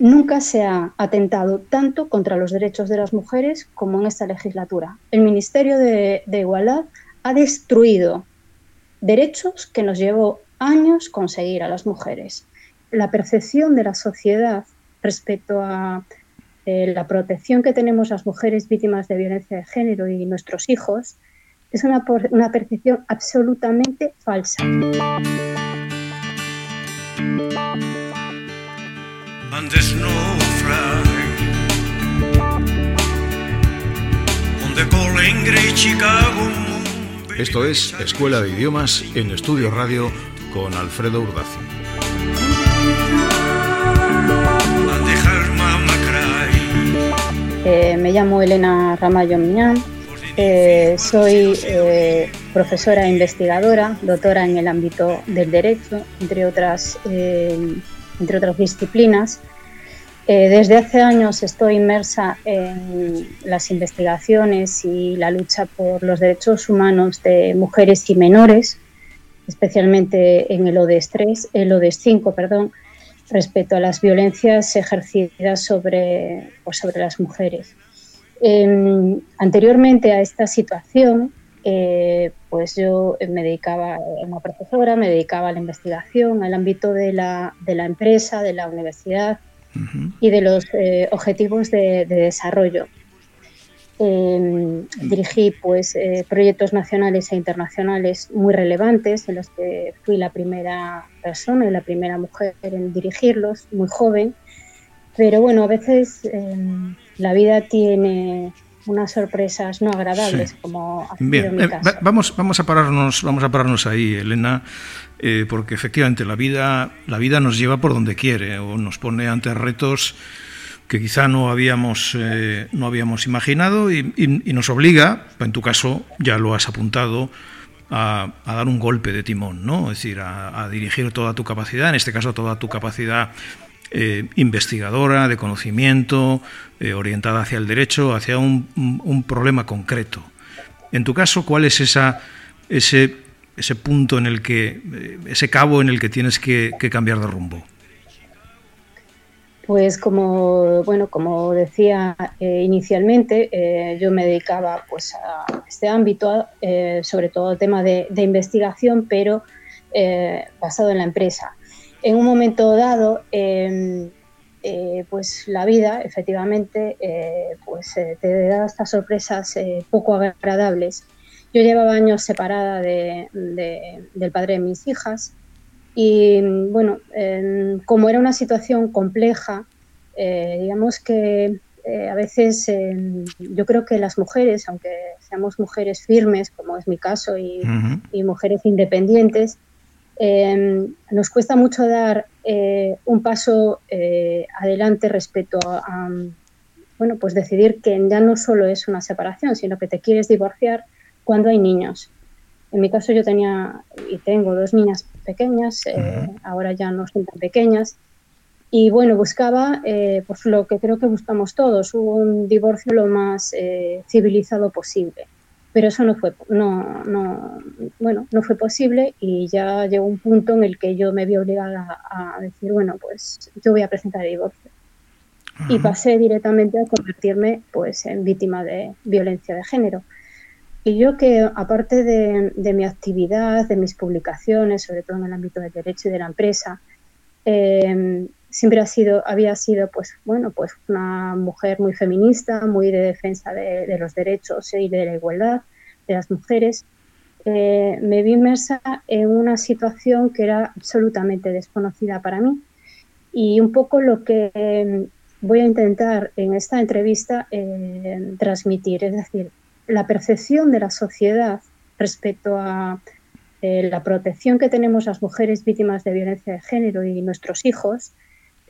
Nunca se ha atentado tanto contra los derechos de las mujeres como en esta legislatura. El Ministerio de, Igualdad ha destruido derechos que nos llevó años conseguir a las mujeres. La percepción de la sociedad respecto a eh, la protección que tenemos las mujeres víctimas de violencia de género y nuestros hijos es una, una percepción absolutamente falsa. Esto es Escuela de Idiomas en Estudio Radio con Alfredo Urdaci. Eh, me llamo Elena Ramallo Miñán, eh, soy eh, profesora e investigadora, doctora en el ámbito del derecho, entre otras, entre otras disciplinas. desde hace años estoy inmersa en las investigaciones y la lucha por los derechos humanos de mujeres y menores, especialmente en el ODS 3, el ODS 5, perdón, respecto a las violencias ejercidas sobre, pues, sobre las mujeres. Em, anteriormente a esta situación, eh, pues yo me dedicaba, a una profesora, me dedicaba a la investigación, al ámbito de la, de la empresa, de la universidad y de los eh, objetivos de desarrollo. Em, dirigí pues, eh, proyectos nacionales e internacionales muy relevantes en los que fui la primera persona y la primera mujer en dirigirlos, muy joven. Pero bueno, a veces em, la vida tiene unas sorpresas no agradables como ha sido Bien. mi eh, vamos, vamos, a pararnos, vamos a pararnos ahí, Elena, eh, porque efectivamente la vida, la vida nos lleva por donde quiere o nos pone ante retos que quizá no habíamos, eh, no habíamos imaginado y, nos obliga, en tu caso ya lo has apuntado, a, dar un golpe de timón, ¿no? es decir, a, dirigir toda tu capacidad, en este caso toda tu capacidad eh, investigadora, de conocimiento, eh, orientada hacia el derecho, hacia un, problema concreto. En tu caso, ¿cuál es esa, ese, ese punto en el que, ese cabo en el que tienes que cambiar de rumbo? Pues como bueno, como decía eh, inicialmente, eh, yo me dedicaba pues a este ámbito, eh, sobre todo tema de, investigación, pero basado en la empresa. En un momento dado, em, pues la vida, efectivamente, pues te da estas sorpresas poco agradables. Yo llevaba años separada del padre de mis hijas y bueno, como era una situación compleja, eh, digamos que eh, a veces em, yo creo que las mujeres, aunque seamos mujeres firmes, como es mi caso, y, mujeres independientes, em, nos cuesta mucho dar eh, un paso adelante respecto a, bueno, pues decidir que ya no solo es una separación, sino que te quieres divorciar cuando hay niños. En mi caso yo tenía y tengo dos niñas pequeñas, eh, ahora ya no son tan pequeñas, y bueno, buscaba eh, pues lo que creo que buscamos todos, un divorcio lo más eh, civilizado posible. Pero eso no fue, no, no, bueno, no fue posible y ya llegó un punto en el que yo me vi obligada a, decir, bueno, pues yo voy a presentar el divorcio. Y pasé directamente a convertirme pues, en víctima de violencia de género. Y yo que, aparte de, mi actividad, de mis publicaciones, sobre todo en el ámbito del derecho y de la empresa, eh, siempre ha sido, había sido pues, bueno, pues una mujer muy feminista, muy de defensa de, los derechos y de la igualdad de las mujeres. Eh, me vi inmersa en una situación que era absolutamente desconocida para mí. Y un poco lo que eh, voy a intentar en esta entrevista transmitir, es decir, la percepción de la sociedad respecto a eh, la protección que tenemos las mujeres víctimas de violencia de género y nuestros hijos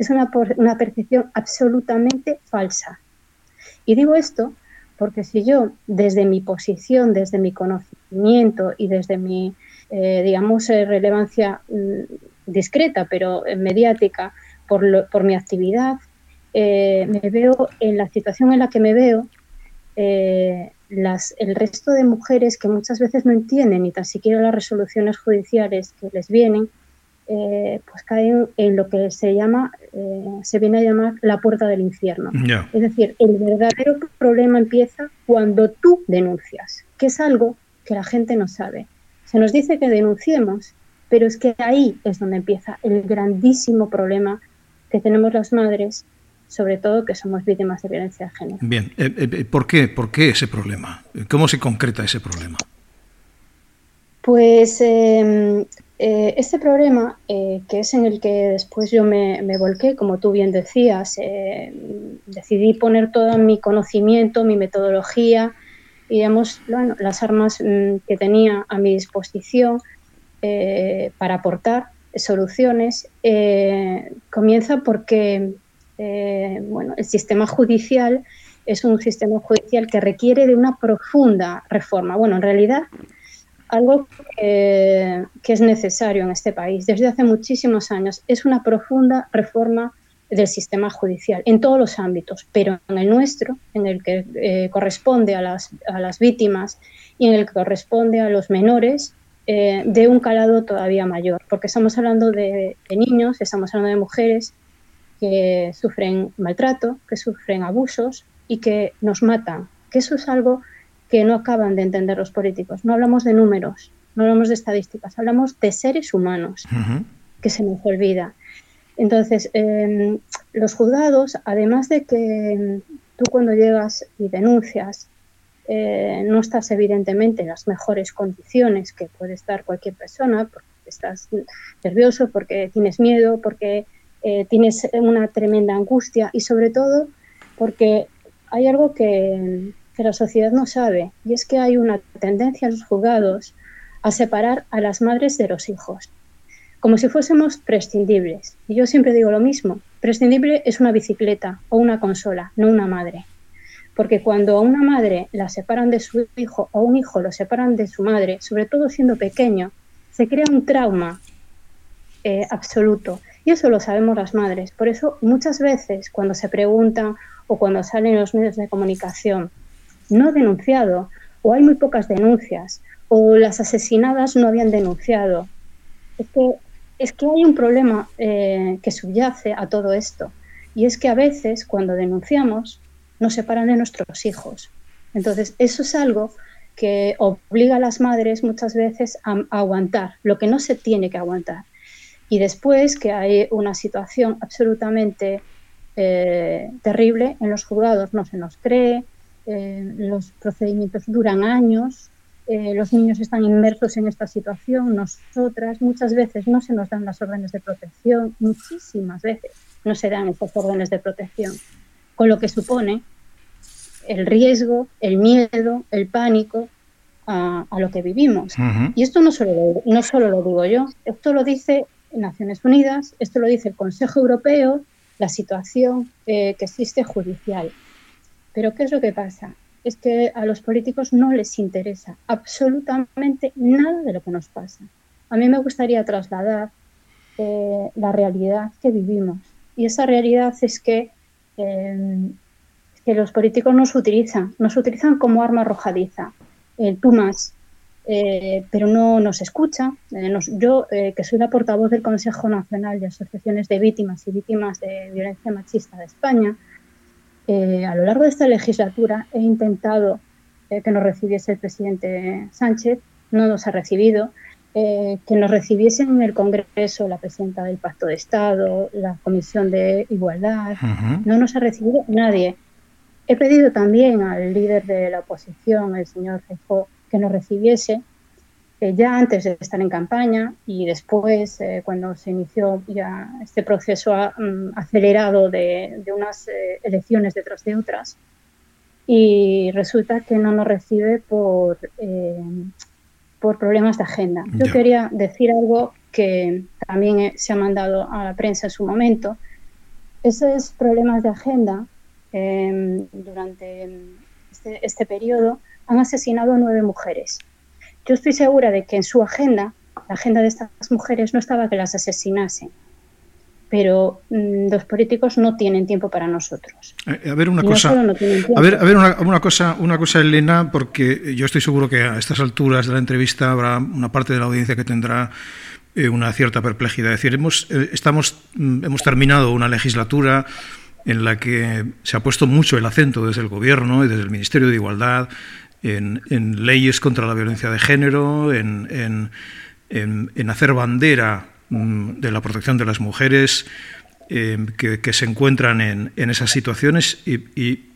es una, una percepción absolutamente falsa. Y digo esto porque si yo, desde mi posición, desde mi conocimiento y desde mi, eh, digamos, eh, relevancia mm, discreta, pero mediática, por, por mi actividad, me veo en la situación en la que me veo, el resto de mujeres que muchas veces no entienden ni tan siquiera las resoluciones judiciales que les vienen, eh, pues caen en lo que se llama, eh, se viene a llamar la puerta del infierno. Es decir, el verdadero problema empieza cuando tú denuncias, que es algo que la gente no sabe. Se nos dice que denunciemos, pero es que ahí es donde empieza el grandísimo problema que tenemos las madres, sobre todo que somos víctimas de violencia de género. Bien, eh, ¿por, qué, ¿por qué ese problema? ¿Cómo se concreta ese problema? Pues eh, este problema, eh, que es en el que después yo me, volqué, como tú bien decías, eh, decidí poner todo mi conocimiento, mi metodología y digamos, las armas mm, que tenía a mi disposición para aportar soluciones, comienza porque bueno, el sistema judicial es un sistema judicial que requiere de una profunda reforma. Bueno, en realidad algo que, es necesario en este país desde hace muchísimos años. Es una profunda reforma del sistema judicial en todos los ámbitos, pero en el nuestro, en el que eh, corresponde a las, a las, víctimas y en el que corresponde a los menores, eh, de un calado todavía mayor, porque estamos hablando de, niños, estamos hablando de mujeres que sufren maltrato, que sufren abusos y que nos matan, que eso es algo que no acaban de entender los políticos. No hablamos de números, no hablamos de estadísticas, hablamos de seres humanos, que se nos olvida. Entonces, em, los juzgados, además de que tú cuando llegas y denuncias, eh, no estás evidentemente en las mejores condiciones que puede estar cualquier persona, porque estás nervioso, porque tienes miedo, porque eh, tienes una tremenda angustia y sobre todo porque hay algo que, la sociedad no sabe, y es que hay una tendencia en los juzgados a separar a las madres de los hijos, como si fuésemos prescindibles. Y yo siempre digo lo mismo, prescindible es una bicicleta o una consola, no una madre. Porque cuando a una madre la separan de su hijo o a un hijo lo separan de su madre, sobre todo siendo pequeño, se crea un trauma eh, absoluto. Y eso lo sabemos las madres. Por eso muchas veces cuando se preguntan o cuando salen los medios de comunicación, no denunciado, o hay muy pocas denuncias, o las asesinadas no habían denunciado. Es que, es que hay un problema eh, que subyace a todo esto, y es que a veces cuando denunciamos nos separan de nuestros hijos. Entonces, eso es algo que obliga a las madres muchas veces a, aguantar lo que no se tiene que aguantar. Y después que hay una situación absolutamente eh, terrible en los juzgados, no se nos cree, eh, los procedimientos duran años, eh, los niños están inmersos en esta situación, nosotras muchas veces no se nos dan las órdenes de protección, muchísimas veces no se dan estas órdenes de protección, con lo que supone el riesgo, el miedo, el pánico a, lo que vivimos. Y esto no solo, no solo lo digo yo, esto lo dice Naciones Unidas, esto lo dice el Consejo Europeo, la situación eh, que existe judicial. Pero ¿qué es lo que pasa? Es que a los políticos no les interesa absolutamente nada de lo que nos pasa. A mí me gustaría trasladar eh, la realidad que vivimos. Y esa realidad es que, eh, que los políticos nos utilizan, nos utilizan como arma arrojadiza. El más, eh, pero no nos escucha. yo, que soy la portavoz del Consejo Nacional de Asociaciones de Víctimas y Víctimas de Violencia Machista de España, eh, a lo largo de esta legislatura he intentado eh, que nos recibiese el presidente Sánchez, no nos ha recibido, eh, que nos recibiesen en el Congreso la presidenta del Pacto de Estado, la Comisión de Igualdad, no nos ha recibido nadie. He pedido también al líder de la oposición, el señor Feijóo, que nos recibiese ya antes de estar en campaña y después, eh, cuando se inició ya este proceso mm, acelerado de, unas eh, elecciones detrás de otras, y resulta que no nos recibe por, eh, por problemas de agenda. Yo quería decir algo que también se ha mandado a la prensa en su momento. Esos problemas de agenda durante este, este periodo han asesinado a nueve mujeres yo estoy segura de que en su agenda, la agenda de estas mujeres no estaba que las asesinasen, pero mm, los políticos no tienen tiempo para nosotros. Eh, a ver una cosa, a ver, a ver una, cosa, una cosa, Elena, porque yo estoy seguro que a estas alturas de la entrevista habrá una parte de la audiencia que tendrá eh, una cierta perplejidad. Es decir, hemos, eh, estamos, mm, hemos terminado una legislatura en la que se ha puesto mucho el acento desde el Gobierno y desde el Ministerio de Igualdad en, leyes contra la violencia de género, en, hacer bandera mm, de la protección de las mujeres que, se encuentran en, esas situaciones y,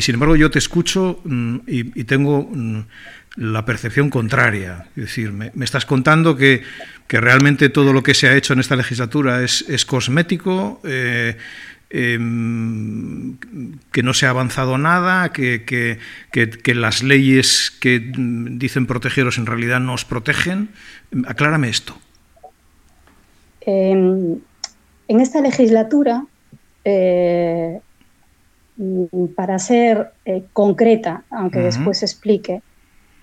sin embargo yo te escucho mm, y, tengo la percepción contraria. Es decir, me, estás contando que, realmente todo lo que se ha hecho en esta legislatura es, cosmético, eh, em, que no se ha avanzado nada, que, las leyes que dicen protegeros en realidad no os protegen. Aclárame esto. Em, en esta legislatura, eh, para ser eh, concreta, aunque después explique,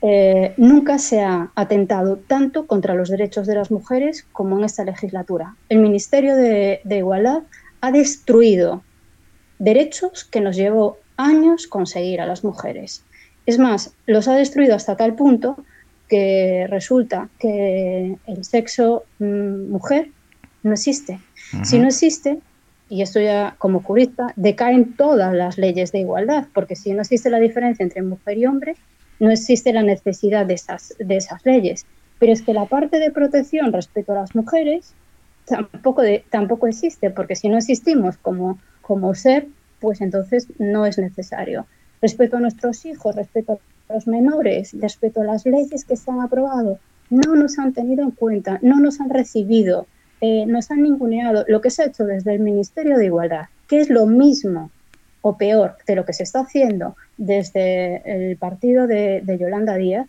eh, nunca se ha atentado tanto contra los derechos de las mujeres como en esta legislatura. El Ministerio de, Igualdad ha destruido derechos que nos llevó años conseguir a las mujeres. Es más, los ha destruido hasta tal punto que resulta que el sexo mm, mujer no existe. Si no existe, y esto ya como jurista, decaen todas las leyes de igualdad, porque si no existe la diferencia entre mujer y hombre, no existe la necesidad de esas, de esas leyes. Pero es que la parte de protección respecto a las mujeres tampoco, de, tampoco existe, porque si no existimos como, como ser, pues entonces no es necesario. Respecto a nuestros hijos, respecto a los menores, respecto a las leyes que se han aprobado, no nos han tenido en cuenta, no nos han recibido, eh, nos han ninguneado lo que se ha hecho desde el Ministerio de Igualdad, que es lo mismo o peor de lo que se está haciendo desde el partido de, Yolanda Díaz,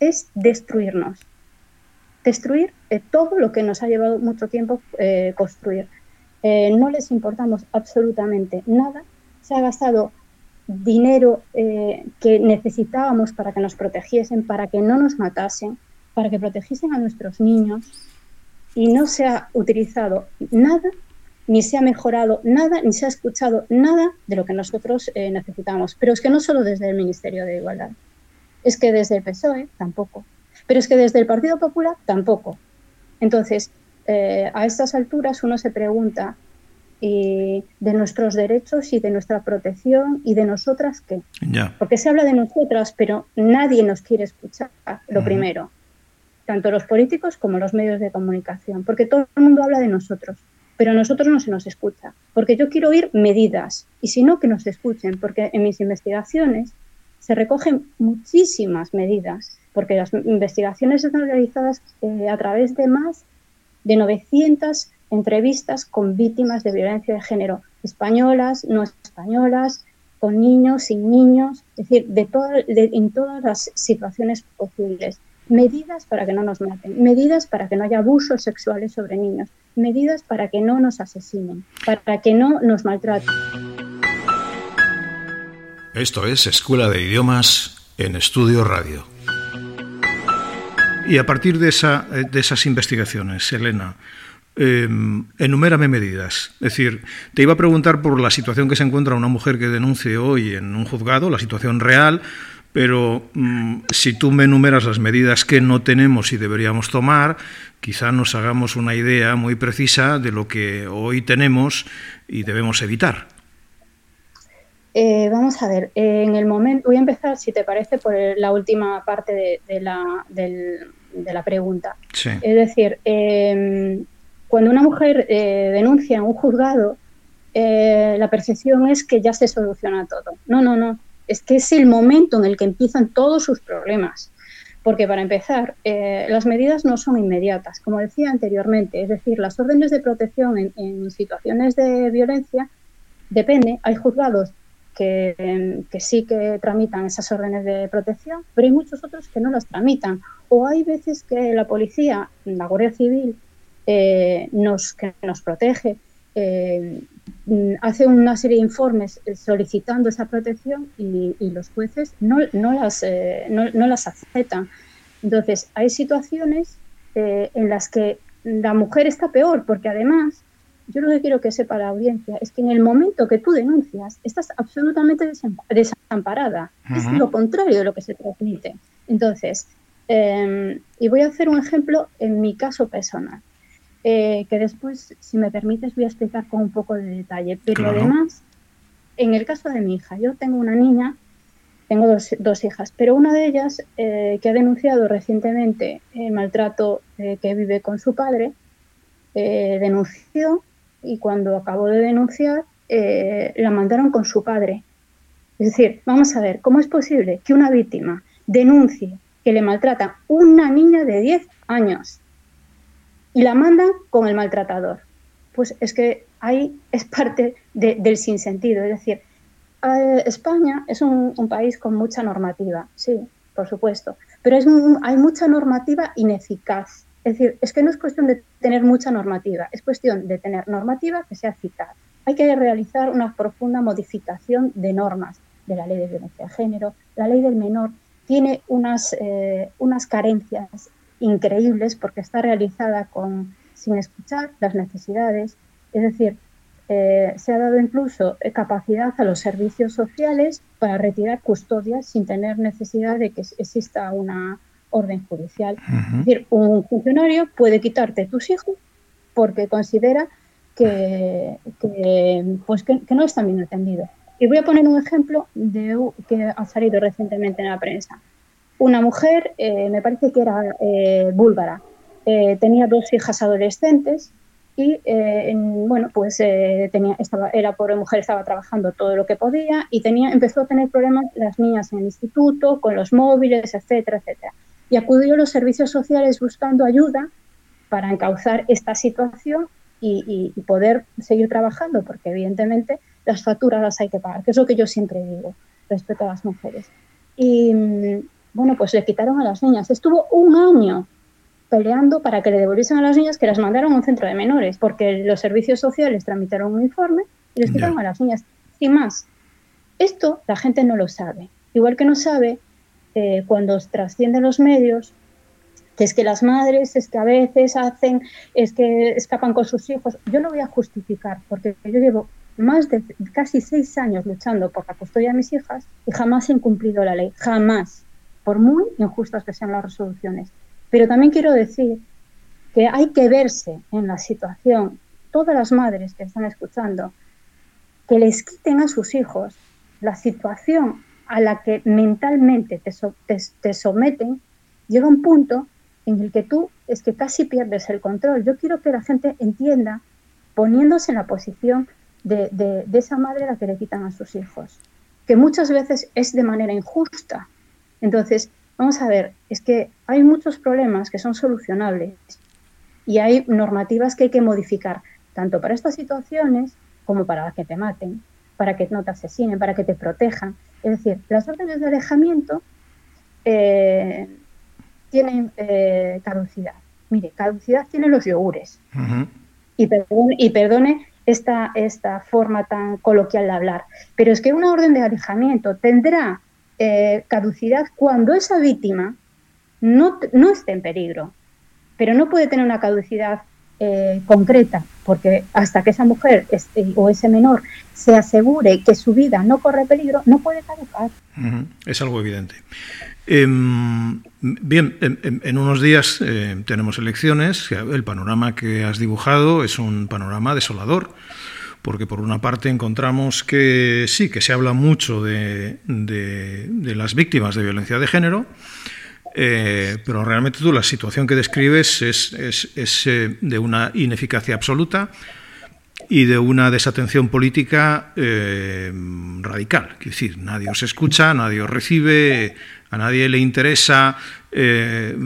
es destruirnos. Destruir eh, todo lo que nos ha llevado mucho tiempo eh, construir. Eh, no les importamos absolutamente nada. Se ha gastado dinero que necesitábamos para que nos protegiesen, para que no nos matasen, para que protegiesen a nuestros niños y no se ha utilizado nada ni se ha mejorado nada, ni se ha escuchado nada de lo que nosotros necesitamos. Pero es que no solo desde el Ministerio de Igualdad, es que desde el PSOE tampoco, pero es que desde el Partido Popular tampoco. Entonces, eh, a estas alturas uno se pregunta de nuestros derechos y de nuestra protección y de nosotras qué. Porque se habla de nosotras, pero nadie nos quiere escuchar, lo primero, tanto los políticos como los medios de comunicación, porque todo el mundo habla de nosotros pero a nosotros no se nos escucha, porque yo quiero oír medidas y si no, que nos escuchen, porque en mis investigaciones se recogen muchísimas medidas, porque las investigaciones están realizadas eh, a través de más de 900 entrevistas con víctimas de violencia de género, españolas, no españolas, con niños, sin niños, es decir, de, de en todas las situaciones posibles medidas para que no nos maten, medidas para que no haya abusos sexuales sobre niños, medidas para que no nos asesinen, para que no nos maltraten. Esto es Escuela de Idiomas en Estudio Radio. Y a partir de, esa, de esas investigaciones, Elena, eh, enumérame medidas. Es decir, te iba a preguntar por la situación que se encuentra una mujer que denuncie hoy en un juzgado, la situación real, pero mm, si tú me enumeras las medidas que no tenemos y deberíamos tomar, quizá nos hagamos una idea muy precisa de lo que hoy tenemos y debemos evitar. Eh, vamos a ver, en el momento, voy a empezar, si te parece, por la última parte de, la, pregunta. Es decir, em, cuando una mujer eh, denuncia en un juzgado, eh, la percepción es que ya se soluciona todo. No, no, no es que es el momento en el que empiezan todos sus problemas. Porque para empezar, eh, las medidas no son inmediatas, como decía anteriormente, es decir, las órdenes de protección en, situaciones de violencia depende, hay juzgados que, sí que tramitan esas órdenes de protección, pero hay muchos otros que no las tramitan. O hay veces que la policía, la Guardia Civil, eh, nos, que nos protege, eh, hace una serie de informes solicitando esa protección y, los jueces no, las, eh, no, las aceptan. Entonces, hay situaciones en las que la mujer está peor, porque además, yo lo que quiero que sepa la audiencia es que en el momento que tú denuncias, estás absolutamente desamparada. Es lo contrario de lo que se transmite. Entonces, Em, y voy a hacer un ejemplo en mi caso personal, eh, que después, si me permites, voy a explicar con un poco de detalle. Pero además, en el caso de mi hija, yo tengo una niña, tengo dos, hijas, pero una de ellas eh, que ha denunciado recientemente el maltrato eh, que vive con su padre, denunció y cuando acabó de denunciar, la mandaron con su padre. Es decir, vamos a ver, ¿cómo es posible que una víctima denuncie que le maltrata una niña de 10 años y la mandan con el maltratador. Pues es que ahí es parte del sinsentido. Es decir, eh, España es un, país con mucha normativa, sí, por supuesto, pero es hay mucha normativa ineficaz. Es decir, es que no es cuestión de tener mucha normativa, es cuestión de tener normativa que sea eficaz. Hay que realizar una profunda modificación de normas de la ley de violencia de género, la ley del menor, tiene unas, eh, unas carencias increíbles porque está realizada con, sin escuchar las necesidades. Es decir, eh, se ha dado incluso capacidad a los servicios sociales para retirar custodias sin tener necesidad de que exista una orden judicial. Es decir, un funcionario puede quitarte tus hijos porque considera que, pues que, que no están bien atendidos. Y voy a poner un ejemplo de, que ha salido recientemente en la prensa. Una mujer, eh, me parece que era eh, búlgara, eh, tenía dos hijas adolescentes y, bueno, pues tenía, estaba, era pobre mujer, estaba trabajando todo lo que podía y tenía, empezó a tener problemas las niñas en el instituto, con los móviles, etcétera, etcétera. Y acudió a los servicios sociales buscando ayuda para encauzar esta situación y poder seguir trabajando, porque evidentemente las facturas las hay que pagar, que es lo que yo siempre digo respecto a las mujeres. Y bueno, pues le quitaron a las niñas. Estuvo un año peleando para que le devolviesen a las niñas que las mandaron a un centro de menores, porque los servicios sociales tramitaron un informe y les quitaron a las niñas. Sin más, esto la gente no lo sabe. Igual que no sabe eh, cuando trascienden los medios que es que las madres, es que a veces hacen, es que escapan con sus hijos. Yo lo voy a justificar porque yo llevo más de casi seis años luchando por la custodia de mis hijas y jamás he incumplido la ley, jamás, por muy injustas que sean las resoluciones. Pero también quiero decir que hay que verse en la situación, todas las madres que están escuchando, que les quiten a sus hijos la situación a la que mentalmente te, te, someten, llega un punto en el que tú es que casi pierdes el control. Yo quiero que la gente entienda, poniéndose en la posición de, esa madre a la que le quitan a sus hijos, que muchas veces es de manera injusta. Entonces, vamos a ver, es que hay muchos problemas que son solucionables y hay normativas que hay que modificar, tanto para estas situaciones como para que te maten, para que no te asesinen, para que te protejan. Es decir, las órdenes de alejamiento eh, tienen eh, caducidad. Mire, caducidad tienen los yogures. y, y perdone esta, esta forma tan coloquial de hablar. Pero es que una orden de alejamiento tendrá eh, caducidad cuando esa víctima no, no esté en peligro, pero no puede tener una caducidad eh, concreta, porque hasta que esa mujer este, o ese menor se asegure que su vida no corre peligro, no puede caducar. Es algo evidente. Em, bien, en, unos días eh, tenemos elecciones. El panorama que has dibujado es un panorama desolador, porque por una parte encontramos que sí, que se habla mucho de, las víctimas de violencia de género, eh, pero realmente tú la situación que describes es, eh, de una ineficacia absoluta y de una desatención política radical. Es decir, nadie os escucha, nadie os recibe, a nadie le interesa eh,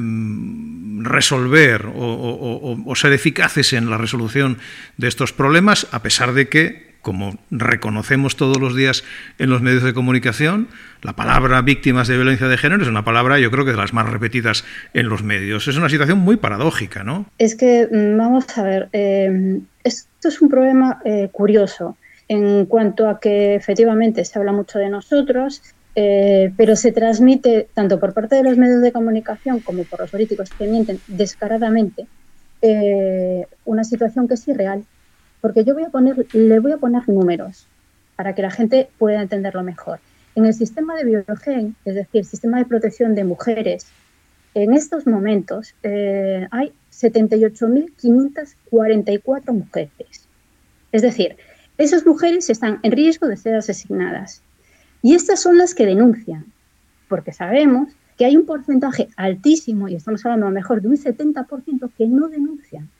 resolver o, ser eficaces en la resolución de estos problemas, a pesar de que, como reconocemos todos los días en los medios de comunicación, la palabra víctimas de violencia de género es una palabra, yo creo que de las más repetidas en los medios. Es una situación muy paradójica, ¿no? Es que, mm, vamos a ver, eh, esto es un problema eh, curioso en cuanto a que efectivamente se habla mucho de nosotros, eh, pero se transmite tanto por parte de los medios de comunicación como por los políticos que mienten descaradamente una situación que es irreal. Porque yo voy a poner, le voy a poner números para que la gente pueda entenderlo mejor. En el sistema de Biogen, es decir, sistema de protección de mujeres en estos momentos eh, hay 78.544 mujeres. Es decir, esas mujeres están en riesgo de ser asesinadas. Y estas son las que denuncian, porque sabemos que hay un porcentaje altísimo, y estamos hablando mejor de un 70%, que no denuncian.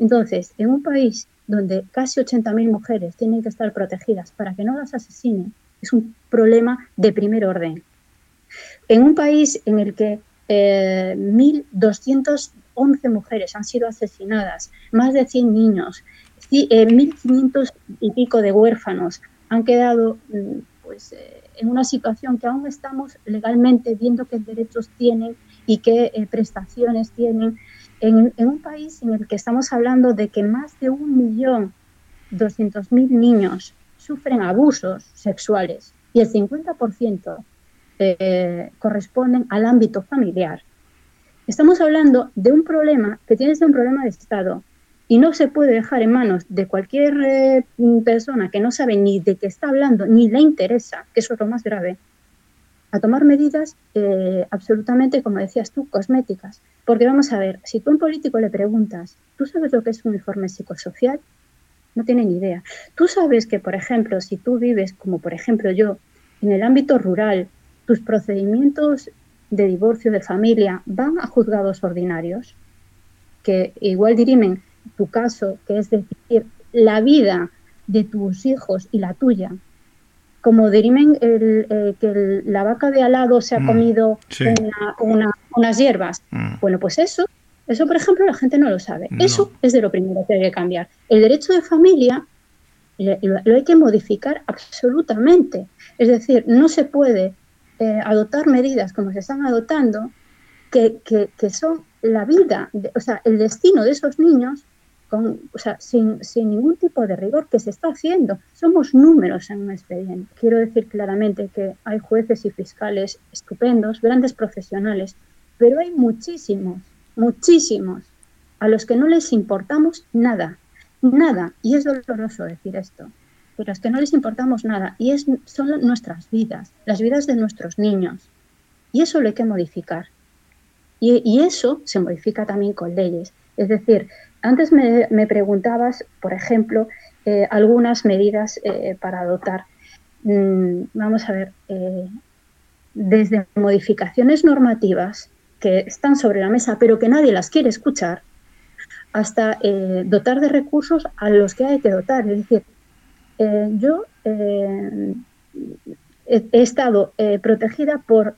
Entonces, en un país donde casi 80.000 mujeres tienen que estar protegidas para que no las asesinen, es un problema de primer orden. En un país en el que eh, 1.211 mujeres han sido asesinadas, más de 100 niños, 1.500 eh, y pico de huérfanos han quedado mm, pues, eh, en una situación que aún estamos legalmente viendo qué derechos tienen y qué eh, prestaciones tienen, en, un país en el que estamos hablando de que más de un millón doscientos mil niños sufren abusos sexuales y el 50% eh, corresponden al ámbito familiar. Estamos hablando de un problema que tiene que ser un problema de Estado y no se puede dejar en manos de cualquier eh, persona que no sabe ni de qué está hablando ni le interesa, que eso es lo más grave, a tomar medidas eh, absolutamente, como decías tú, cosméticas. Porque vamos a ver, si tú a un político le preguntas, ¿tú sabes lo que es un informe psicosocial? No tiene ni idea. Tú sabes que, por ejemplo, si tú vives, como por ejemplo yo, en el ámbito rural, tus procedimientos de divorcio de familia van a juzgados ordinarios, que igual dirimen tu caso, que es decir, la vida de tus hijos y la tuya, como dirimen el, eh, que la vaca de al lado se ha mm, comido unas hierbas. Mm. Bueno, pues eso, eso por ejemplo la gente no lo sabe. Eso es de lo primero que hay que cambiar. El derecho de familia lo, hay que modificar absolutamente. Es decir, no se puede eh, adoptar medidas como se están adoptando que, que, son la vida, o sea, el destino de esos niños o sea, sin, ningún tipo de rigor que se está haciendo. Somos números en un expediente. Quiero decir claramente que hay jueces y fiscales estupendos, grandes profesionales, pero hay muchísimos, muchísimos a los que no les importamos nada, nada. Y es doloroso decir esto, pero es que no les importamos nada. Y es, son nuestras vidas, las vidas de nuestros niños. Y eso lo hay que modificar. Y eso se modifica también con leyes. Es decir, antes me, preguntabas, por ejemplo, eh, algunas medidas eh, para adoptar. Mm, vamos a ver, eh, desde modificaciones normativas que están sobre la mesa, pero que nadie las quiere escuchar, hasta dotar de recursos a los que hay que dotar. Es decir, yo he, estado protegida por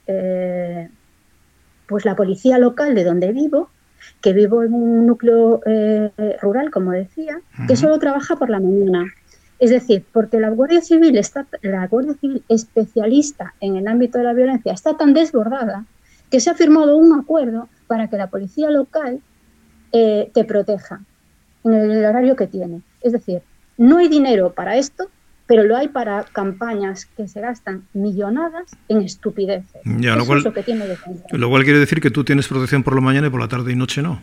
pues la policía local de donde vivo, que vivo en un núcleo eh, rural, como decía, que solo trabaja por la mañana. Es decir, porque la Guardia Civil está, la Guardia Civil especialista en el ámbito de la violencia está tan desbordada que se ha firmado un acuerdo para que la policía local eh, te proteja en el horario que tiene. Es decir, no hay dinero para esto, pero lo hay para campañas que se gastan millonadas en estupideces. Ya, lo, cual, que tiene lo cual quiere decir que tú tienes protección por la mañana y por la tarde y noche no.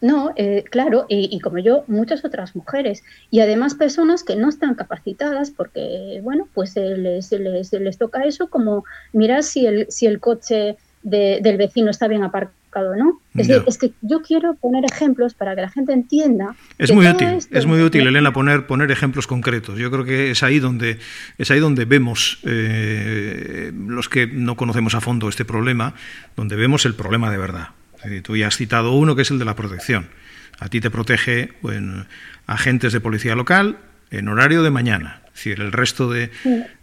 No, eh, claro, y, como yo, muchas otras mujeres. Y además personas que no están capacitadas porque, bueno, pues les, les, les toca eso como mirar si el, si el coche del vecino está bien aparcado ¿no? Es, que yo quiero poner ejemplos para que la gente entienda. Es muy útil, es muy útil, Elena, poner, poner ejemplos concretos. Yo creo que es ahí donde, es ahí donde vemos, eh, los que no conocemos a fondo este problema, donde vemos el problema de verdad. tú ya has citado uno que es el de la protección. A ti te protege agentes de policía local en horario de mañana. Es decir, el resto, de,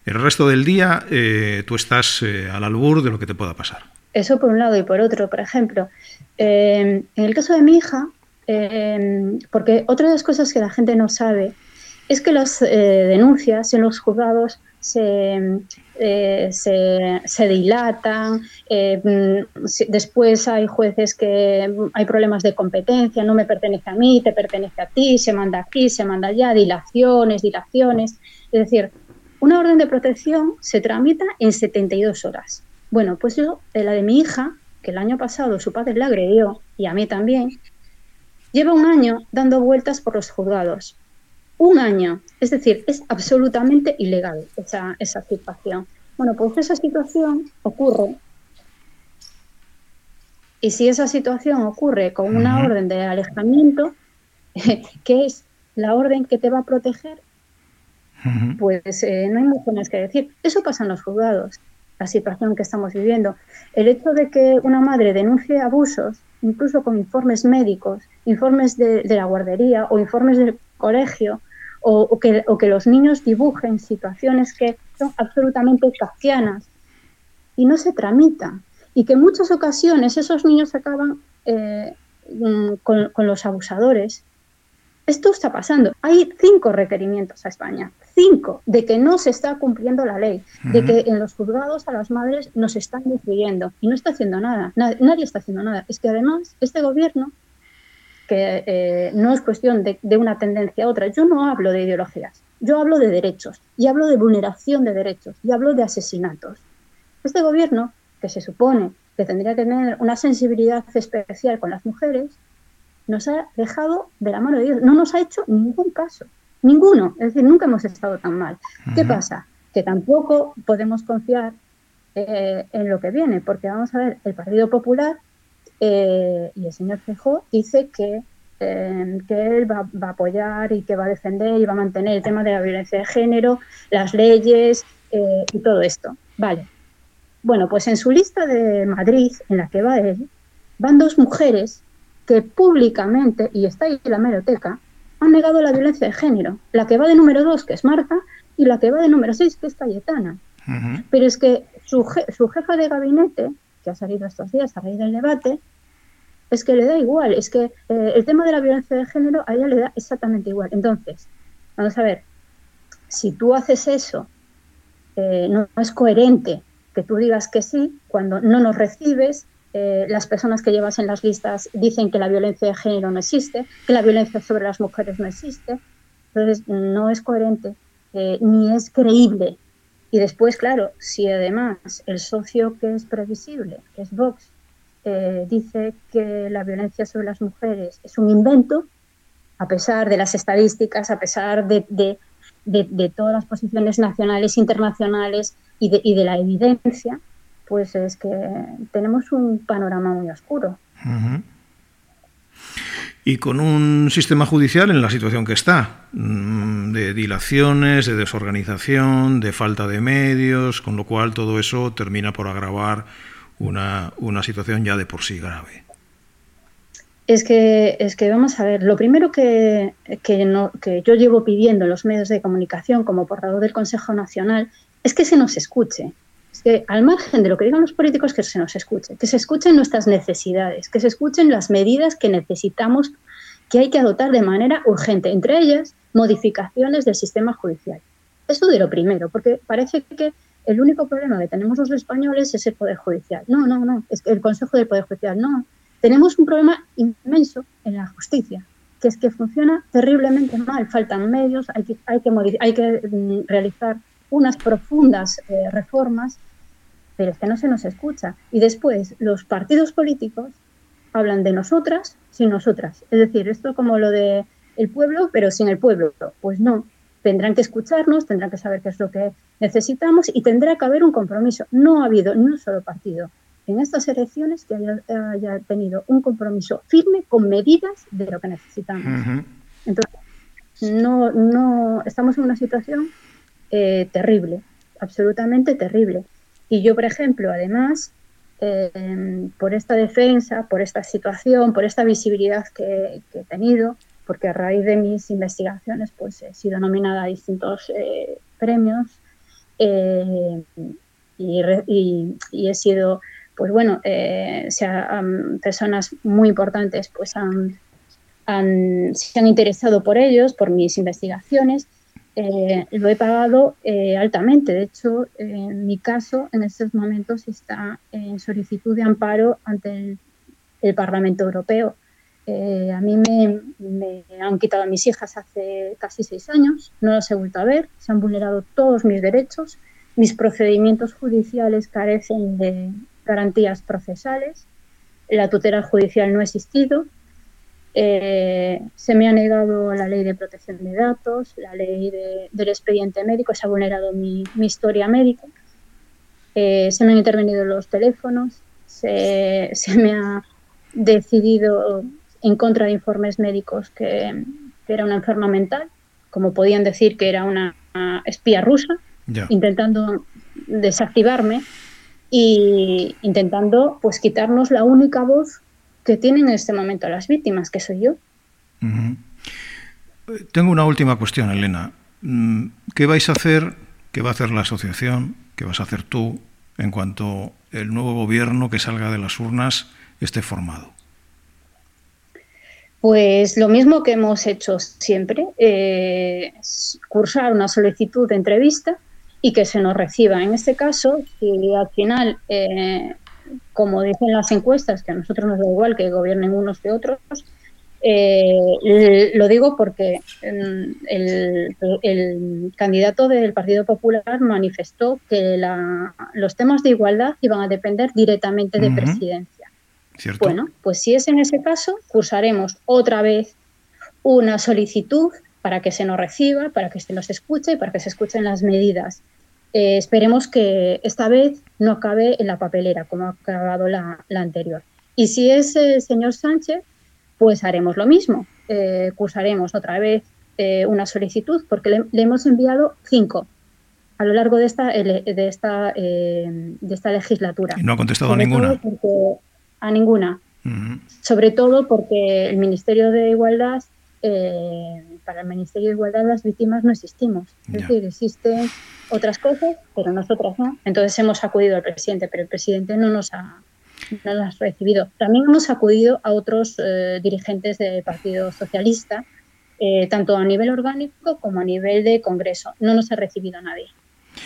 el resto del día eh, tú estás eh, al albur de lo que te pueda pasar. Eso por un lado y por otro, por ejemplo, eh, en el caso de mi hija, eh, porque otra de las cosas que la gente no sabe es que las eh, denuncias en los juzgados se, se, dilatan, después hay jueces que hay problemas de competencia, no me pertenece a mí, te pertenece a ti, se manda aquí, se manda allá, dilaciones, dilaciones. Es decir, una orden de protección se tramita en 72 horas. Bueno, pues yo, la de mi hija, que el año pasado su padre la agredió, y a mí también, lleva un año dando vueltas por los juzgados. Un año. Es decir, es absolutamente ilegal esa, esa situación. Bueno, pues esa situación ocurre Y si esa situación ocurre con una orden de alejamiento, que es la orden que te va a proteger, pues eh, no hay mucho más que decir. Eso pasa en los juzgados, la situación que estamos viviendo. El hecho de que una madre denuncie abusos, incluso con informes médicos, informes de, la guardería o informes del colegio, o, que, los niños dibujen situaciones que son absolutamente kafkianas y no se tramitan. Y que en muchas ocasiones esos niños acaban eh, mm, con los abusadores esto está pasando. Hay cinco requerimientos a España, cinco, de que no se está cumpliendo la ley, de que en los juzgados a las madres nos están influyendo y no está haciendo nada, nadie, está haciendo nada. Es que además este gobierno, que eh, no es cuestión de, una tendencia a otra, yo no hablo de ideologías, yo hablo de derechos y hablo de vulneración de derechos y hablo de asesinatos. Este gobierno, que se supone que tendría que tener una sensibilidad especial con las mujeres, nos ha dejado de la mano de Dios, no nos ha hecho ningún caso, ninguno, es decir, nunca hemos estado tan mal. ¿Qué pasa? Que tampoco podemos confiar eh, en lo que viene, porque vamos a ver, el Partido Popular eh, y el señor Feijóo dice que, eh, que él va, va, a apoyar y que va a defender y va a mantener el tema de la violencia de género, las leyes y todo esto. Vale. Bueno, pues en su lista de Madrid, en la que va él, van dos mujeres que públicamente, y está ahí en la meroteca, han negado la violencia de género. La que va de número 2, que es Marta, y la que va de número 6, que es Cayetana. Pero es que su, su, jefa de gabinete, que ha salido estos días a raíz del debate, es que le da igual. Es que eh, el tema de la violencia de género a ella le da exactamente igual. Entonces, vamos a ver, si tú haces eso, eh, no es coherente que tú digas que sí cuando no nos recibes, eh, las personas que llevas en las listas dicen que la violencia de género no existe, que la violencia sobre las mujeres no existe. Entonces, no es coherente eh, ni es creíble. Y después, claro, si además el socio que es previsible, que es Vox, eh, dice que la violencia sobre las mujeres es un invento, a pesar de las estadísticas, a pesar de, de, todas las posiciones nacionales, internacionales y de la evidencia, pues es que tenemos un panorama muy oscuro. Y con un sistema judicial en la situación que está, mm, de dilaciones, de desorganización, de falta de medios, con lo cual todo eso termina por agravar una, situación ya de por sí grave. Es que, es que vamos a ver, lo primero que, que, que yo llevo pidiendo en los medios de comunicación como portador del Consejo Nacional es que se nos escuche que al margen de lo que digan los políticos, que se nos escuche, que se escuchen nuestras necesidades, que se escuchen las medidas que necesitamos, que hay que adoptar de manera urgente, entre ellas modificaciones del sistema judicial. Eso de lo primero, porque parece que el único problema que tenemos los españoles es el Poder Judicial. No, no, no, es el Consejo del Poder Judicial. No, tenemos un problema inmenso en la justicia, que es que funciona terriblemente mal. Faltan medios, hay que, hay que, hay que mm, realizar unas profundas eh, reformas, pero es que no se nos escucha. Y después los partidos políticos hablan de nosotras sin nosotras. Es decir, esto como lo de el pueblo, pero sin el pueblo. Pues no, tendrán que escucharnos, tendrán que saber qué es lo que necesitamos y tendrá que haber un compromiso. No ha habido ni un solo partido en estas elecciones que haya, tenido un compromiso firme con medidas de lo que necesitamos. Entonces, no, no, estamos en una situación eh, terrible, absolutamente terrible. Y yo, por ejemplo, además, eh, por esta defensa, por esta situación, por esta visibilidad que, he tenido, porque a raíz de mis investigaciones pues he sido nominada a distintos eh, premios y, he sido, pues bueno, sea, personas muy importantes pues se han interesado por ellos, por mis investigaciones eh, lo he pagado eh, altamente. De hecho, en mi caso, en estos momentos está en solicitud de amparo ante el, Parlamento Europeo. Eh, a mí me, han quitado a mis hijas hace casi seis años, no las he vuelto a ver, se han vulnerado todos mis derechos, mis procedimientos judiciales carecen de garantías procesales, la tutela judicial no ha existido, eh, se me ha negado la ley de protección de datos, la ley del expediente médico, se ha vulnerado mi, historia médica, eh, se me han intervenido los teléfonos, se, me ha decidido en contra de informes médicos que, era una enferma mental, como podían decir que era una espía rusa, intentando desactivarme y intentando pues quitarnos la única voz que tienen en este momento las víctimas, que soy yo. Tengo una última cuestión, Elena. Mm, ¿Qué vais a hacer, qué va a hacer la asociación, qué vas a hacer tú en cuanto el nuevo gobierno que salga de las urnas esté formado? Pues lo mismo que hemos hecho siempre, eh, cursar una solicitud de entrevista y que se nos reciba. En este caso, si al final, eh, como dicen las encuestas, que a nosotros nos da igual que gobiernen unos que otros, eh, lo digo porque em, el, candidato del Partido Popular manifestó que los temas de igualdad iban a depender directamente de presidencia. Bueno, pues si es en ese caso, cursaremos otra vez una solicitud para que se nos reciba, para que se nos escuche y para que se escuchen las medidas. Eh, esperemos que esta vez no acabe en la papelera como ha acabado la, la anterior. Y si es el señor Sánchez, pues haremos lo mismo. Eh, cursaremos otra vez eh, una solicitud porque le, hemos enviado cinco a lo largo de esta, de esta, eh, de esta legislatura. Y no ha contestado a ninguna. A ninguna. Sobre todo porque el Ministerio de Igualdad, para el Ministerio de Igualdad las víctimas no existimos. Es decir, existen otras cosas, pero nosotras no. Entonces hemos acudido al presidente, pero el presidente no nos ha, no las recibido. También hemos acudido a otros eh, dirigentes del Partido Socialista, eh, tanto a nivel orgánico como a nivel de Congreso. No nos ha recibido nadie.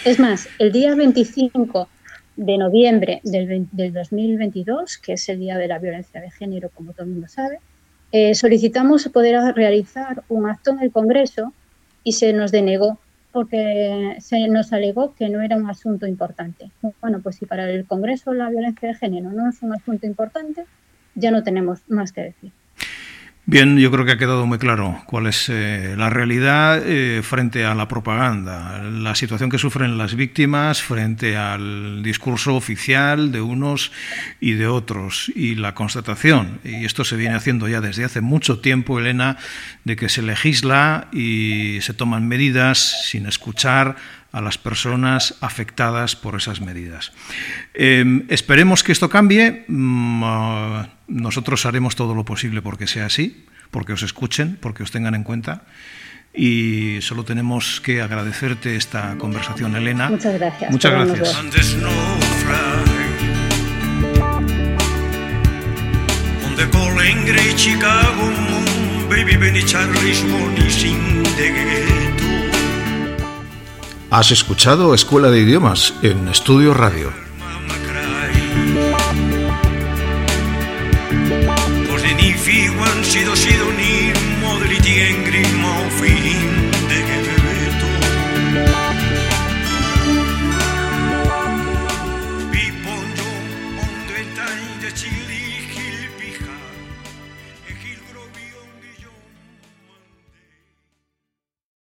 Es más, el día 25 de noviembre del, 2022, que es el Día de la Violencia de Género, como todo el mundo sabe, eh, solicitamos poder realizar un acto en el Congreso y se nos denegó porque se nos alegó que no era un asunto importante. Bueno, pues si para el Congreso la violencia de género no es un asunto importante, ya no tenemos más que decir. Bien, yo creo que ha quedado muy claro cuál es eh, la realidad eh, frente a la propaganda, la situación que sufren las víctimas frente al discurso oficial de unos y de otros y la constatación, y esto se viene haciendo ya desde hace mucho tiempo, Elena, de que se legisla y se toman medidas sin escuchar a las personas afectadas por esas medidas. Em, esperemos que esto cambie. Mm, ah, nosotros haremos todo lo posible porque sea así, porque os escuchen, porque os tengan en cuenta. Y solo tenemos que agradecerte esta conversación, Elena. Muchas gracias. Muchas gracias. Has escuchado Escuela de Idiomas en Estudio Radio.